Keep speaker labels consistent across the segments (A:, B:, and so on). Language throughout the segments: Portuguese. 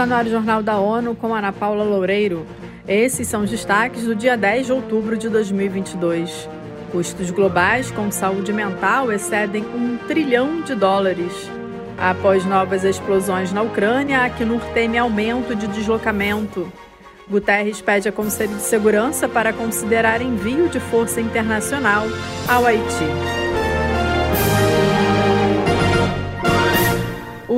A: Está no ar o Jornal da ONU com Ana Paula Loureiro. Esses são os destaques do dia 10 de outubro de 2022. Custos globais com saúde mental excedem um trilhão de dólares. Após novas explosões na Ucrânia, a Acnur teme aumento de deslocamento. Guterres pede a Conselho de Segurança para considerar envio de força internacional ao Haiti.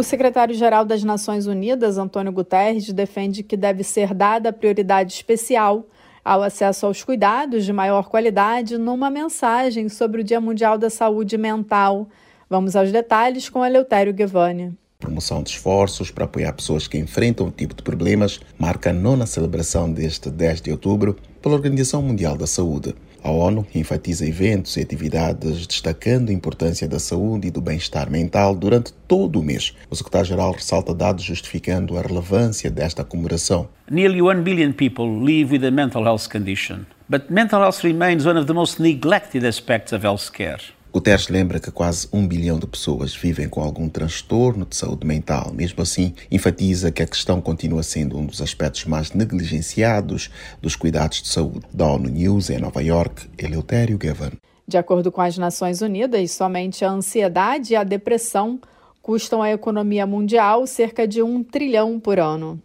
A: O secretário-geral das Nações Unidas, Antônio Guterres, defende que deve ser dada prioridade especial ao acesso aos cuidados de maior qualidade numa mensagem sobre o Dia Mundial da Saúde Mental. Vamos aos detalhes com Eleutério Guevani
B: promoção de esforços para apoiar pessoas que enfrentam o tipo de problemas, marca a nona celebração deste 10 de outubro pela Organização Mundial da Saúde. A ONU enfatiza eventos e atividades destacando a importância da saúde e do bem-estar mental durante todo o mês. O secretário-geral ressalta dados justificando a relevância desta comemoração.
C: Nearly 1 billion people live with a mental health condition, but mental health remains one of the most neglected aspects of healthcare.
B: Guterres lembra que quase um bilhão de pessoas vivem com algum transtorno de saúde mental. Mesmo assim, enfatiza que a questão continua sendo um dos aspectos mais negligenciados dos cuidados de saúde. Da ONU News em Nova York, Eleutério Gavan.
A: De acordo com as Nações Unidas, somente a ansiedade e a depressão custam à economia mundial cerca de um trilhão por ano.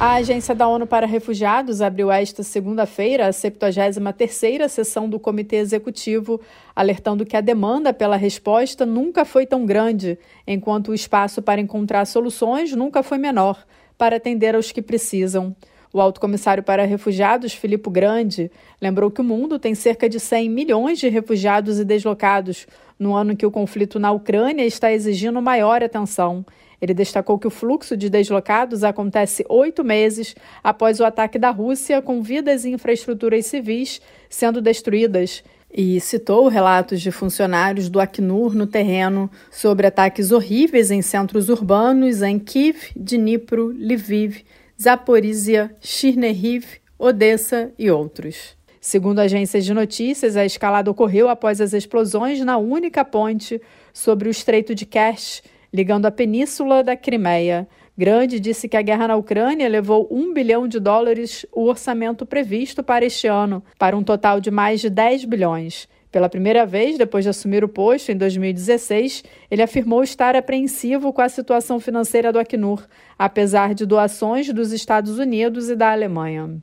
A: A Agência da ONU para Refugiados abriu esta segunda-feira a 73ª sessão do Comitê Executivo, alertando que a demanda pela resposta nunca foi tão grande, enquanto o espaço para encontrar soluções nunca foi menor para atender aos que precisam. O alto comissário para refugiados, Filippo Grande, lembrou que o mundo tem cerca de 100 milhões de refugiados e deslocados, no ano que o conflito na Ucrânia está exigindo maior atenção. Ele destacou que o fluxo de deslocados acontece oito meses após o ataque da Rússia, com vidas e infraestruturas civis sendo destruídas. E citou relatos de funcionários do Acnur no terreno sobre ataques horríveis em centros urbanos em Kiev, Dnipro, Lviv, Zaporizhia, Chernihiv, Odessa e outros. Segundo agências de notícias, a escalada ocorreu após as explosões na única ponte sobre o Estreito de Kerch, ligando a península da Crimeia. Grande disse que a guerra na Ucrânia levou um bilhão de dólares o orçamento previsto para este ano, para um total de mais de 10 bilhões. Pela primeira vez, depois de assumir o posto em 2016, ele afirmou estar apreensivo com a situação financeira do Acnur, apesar de doações dos Estados Unidos e da Alemanha.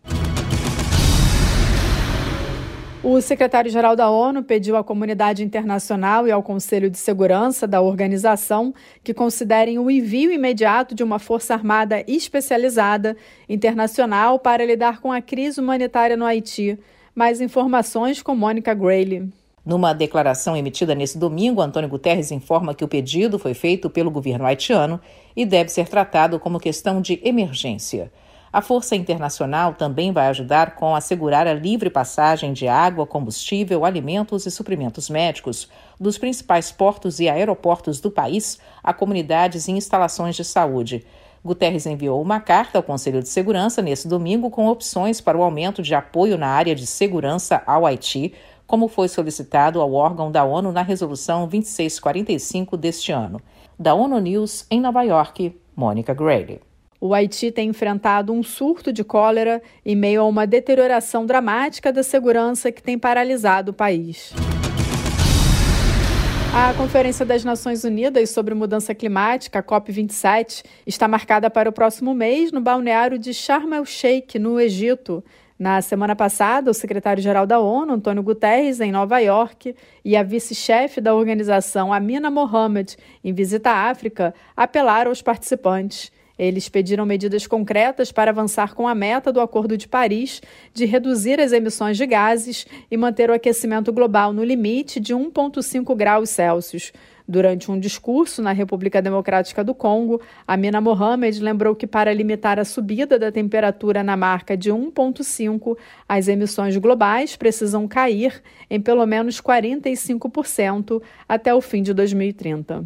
A: O secretário-geral da ONU pediu à comunidade internacional e ao Conselho de Segurança da organização que considerem o envio imediato de uma força armada especializada internacional para lidar com a crise humanitária no Haiti. Mais informações com Mônica Grayley.
D: Numa declaração emitida nesse domingo, Antônio Guterres informa que o pedido foi feito pelo governo haitiano e deve ser tratado como questão de emergência. A Força Internacional também vai ajudar com assegurar a livre passagem de água, combustível, alimentos e suprimentos médicos dos principais portos e aeroportos do país a comunidades e instalações de saúde. Guterres enviou uma carta ao Conselho de Segurança nesse domingo com opções para o aumento de apoio na área de segurança ao Haiti, como foi solicitado ao órgão da ONU na Resolução 2645 deste ano. Da ONU News, em Nova York, Mônica Grayley.
A: O Haiti tem enfrentado um surto de cólera em meio a uma deterioração dramática da segurança que tem paralisado o país. A Conferência das Nações Unidas sobre Mudança Climática, a COP27, está marcada para o próximo mês no balneário de Sharm el-Sheikh, no Egito. Na semana passada, o secretário-geral da ONU, Antônio Guterres, em Nova York, e a vice-chefe da organização, Amina Mohamed, em visita à África, apelaram aos participantes. Eles pediram medidas concretas para avançar com a meta do Acordo de Paris de reduzir as emissões de gases e manter o aquecimento global no limite de 1,5 graus Celsius. Durante um discurso na República Democrática do Congo, Amina Mohamed lembrou que para limitar a subida da temperatura na marca de 1,5, as emissões globais precisam cair em pelo menos 45% até o fim de 2030.